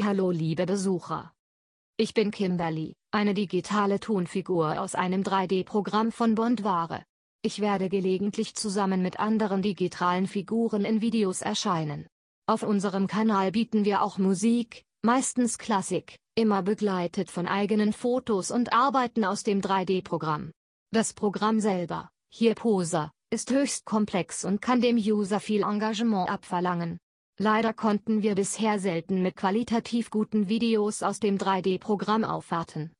Hallo liebe Besucher. Ich bin Kimberly, eine digitale Tonfigur aus einem 3D-Programm von Bondware. Ich werde gelegentlich zusammen mit anderen digitalen Figuren in Videos erscheinen. Auf unserem Kanal bieten wir auch Musik, meistens Klassik, immer begleitet von eigenen Fotos und Arbeiten aus dem 3D-Programm. Das Programm selber, hier Poser, ist höchst komplex und kann dem User viel Engagement abverlangen. Leider konnten wir bisher selten mit qualitativ guten Videos aus dem 3D-Programm aufwarten.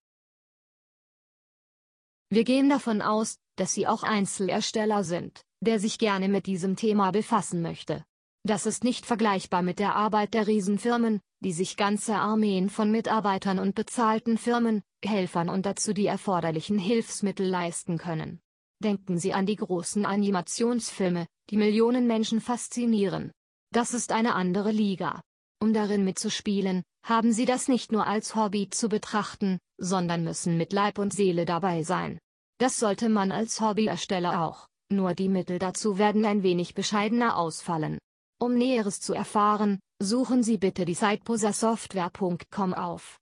Wir gehen davon aus, dass Sie auch Einzelersteller sind, der sich gerne mit diesem Thema befassen möchte. Das ist nicht vergleichbar mit der Arbeit der Riesenfirmen, die sich ganze Armeen von Mitarbeitern und bezahlten Firmen, Helfern und dazu die erforderlichen Hilfsmittel leisten können. Denken Sie an die großen Animationsfilme, die Millionen Menschen faszinieren. Das ist eine andere Liga. Um darin mitzuspielen, haben Sie das nicht nur als Hobby zu betrachten, sondern müssen mit Leib und Seele dabei sein. Das sollte man als Hobbyersteller auch, nur die Mittel dazu werden ein wenig bescheidener ausfallen. Um Näheres zu erfahren, suchen Sie bitte die Siteposersoftware.com auf.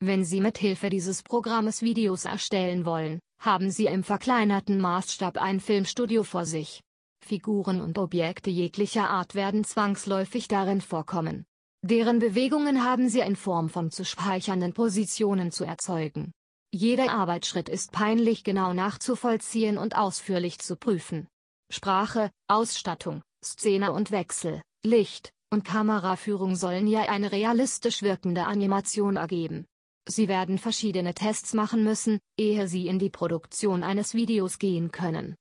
Wenn Sie mit Hilfe dieses Programmes Videos erstellen wollen, haben Sie im verkleinerten Maßstab ein Filmstudio vor sich. Figuren und Objekte jeglicher Art werden zwangsläufig darin vorkommen. Deren Bewegungen haben sie in Form von zu speichernden Positionen zu erzeugen. Jeder Arbeitsschritt ist peinlich genau nachzuvollziehen und ausführlich zu prüfen. Sprache, Ausstattung, Szene und Wechsel, Licht und Kameraführung sollen ja eine realistisch wirkende Animation ergeben. Sie werden verschiedene Tests machen müssen, ehe Sie in die Produktion eines Videos gehen können.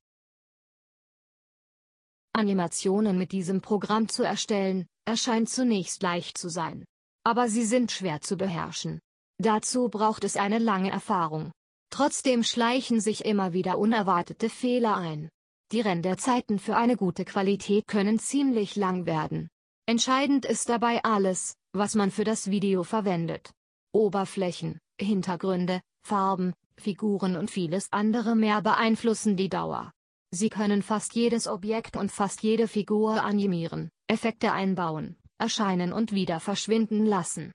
Animationen mit diesem Programm zu erstellen, erscheint zunächst leicht zu sein. Aber sie sind schwer zu beherrschen. Dazu braucht es eine lange Erfahrung. Trotzdem schleichen sich immer wieder unerwartete Fehler ein. Die Renderzeiten für eine gute Qualität können ziemlich lang werden. Entscheidend ist dabei alles, was man für das Video verwendet. Oberflächen, Hintergründe, Farben, Figuren und vieles andere mehr beeinflussen die Dauer. Sie können fast jedes Objekt und fast jede Figur animieren, Effekte einbauen, erscheinen und wieder verschwinden lassen.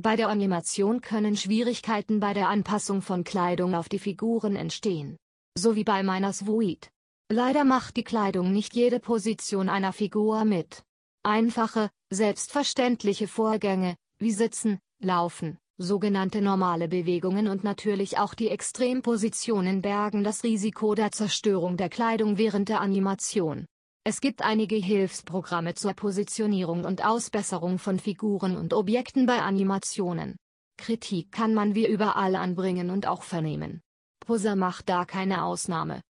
Bei der Animation können Schwierigkeiten bei der Anpassung von Kleidung auf die Figuren entstehen. So wie bei meiner Suite. Leider macht die Kleidung nicht jede Position einer Figur mit. Einfache, selbstverständliche Vorgänge, wie Sitzen, Laufen, Sogenannte normale Bewegungen und natürlich auch die Extrempositionen bergen das Risiko der Zerstörung der Kleidung während der Animation. Es gibt einige Hilfsprogramme zur Positionierung und Ausbesserung von Figuren und Objekten bei Animationen. Kritik kann man wie überall anbringen und auch vernehmen. Poser macht da keine Ausnahme.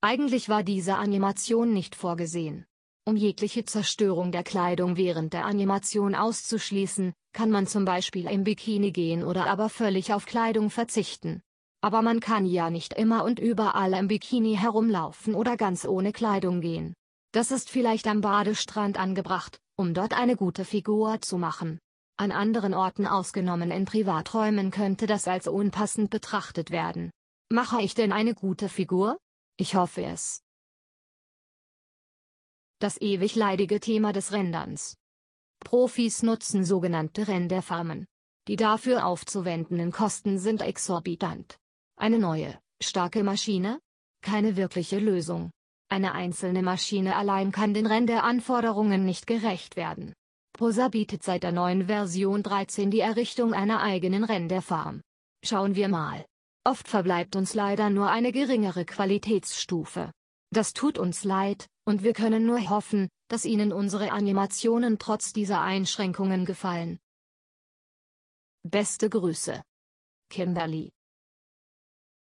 Eigentlich war diese Animation nicht vorgesehen. Um jegliche Zerstörung der Kleidung während der Animation auszuschließen, kann man zum Beispiel im Bikini gehen oder aber völlig auf Kleidung verzichten. Aber man kann ja nicht immer und überall im Bikini herumlaufen oder ganz ohne Kleidung gehen. Das ist vielleicht am Badestrand angebracht, um dort eine gute Figur zu machen. An anderen Orten ausgenommen in Privaträumen könnte das als unpassend betrachtet werden. Mache ich denn eine gute Figur? Ich hoffe es. Das ewig leidige Thema des Renderns. Profis nutzen sogenannte Renderfarmen. Die dafür aufzuwendenden Kosten sind exorbitant. Eine neue, starke Maschine? Keine wirkliche Lösung. Eine einzelne Maschine allein kann den Renderanforderungen nicht gerecht werden. Posa bietet seit der neuen Version 13 die Errichtung einer eigenen Renderfarm. Schauen wir mal. Oft verbleibt uns leider nur eine geringere Qualitätsstufe. Das tut uns leid, und wir können nur hoffen, dass Ihnen unsere Animationen trotz dieser Einschränkungen gefallen. Beste Grüße. Kimberly